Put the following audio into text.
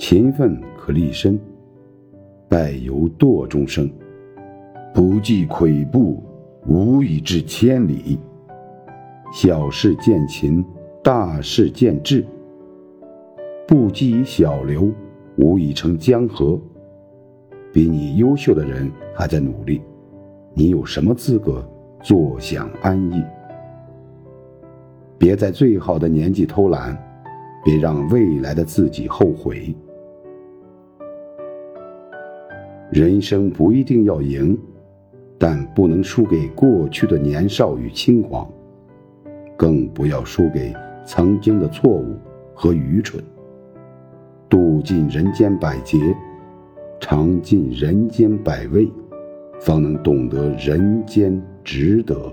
勤奋可立身，败由惰终生。不计跬步，无以至千里。小事见勤，大事见智。不积以小流，无以成江河。比你优秀的人还在努力，你有什么资格坐享安逸？别在最好的年纪偷懒，别让未来的自己后悔。人生不一定要赢。但不能输给过去的年少与轻狂，更不要输给曾经的错误和愚蠢。度尽人间百劫，尝尽人间百味，方能懂得人间值得。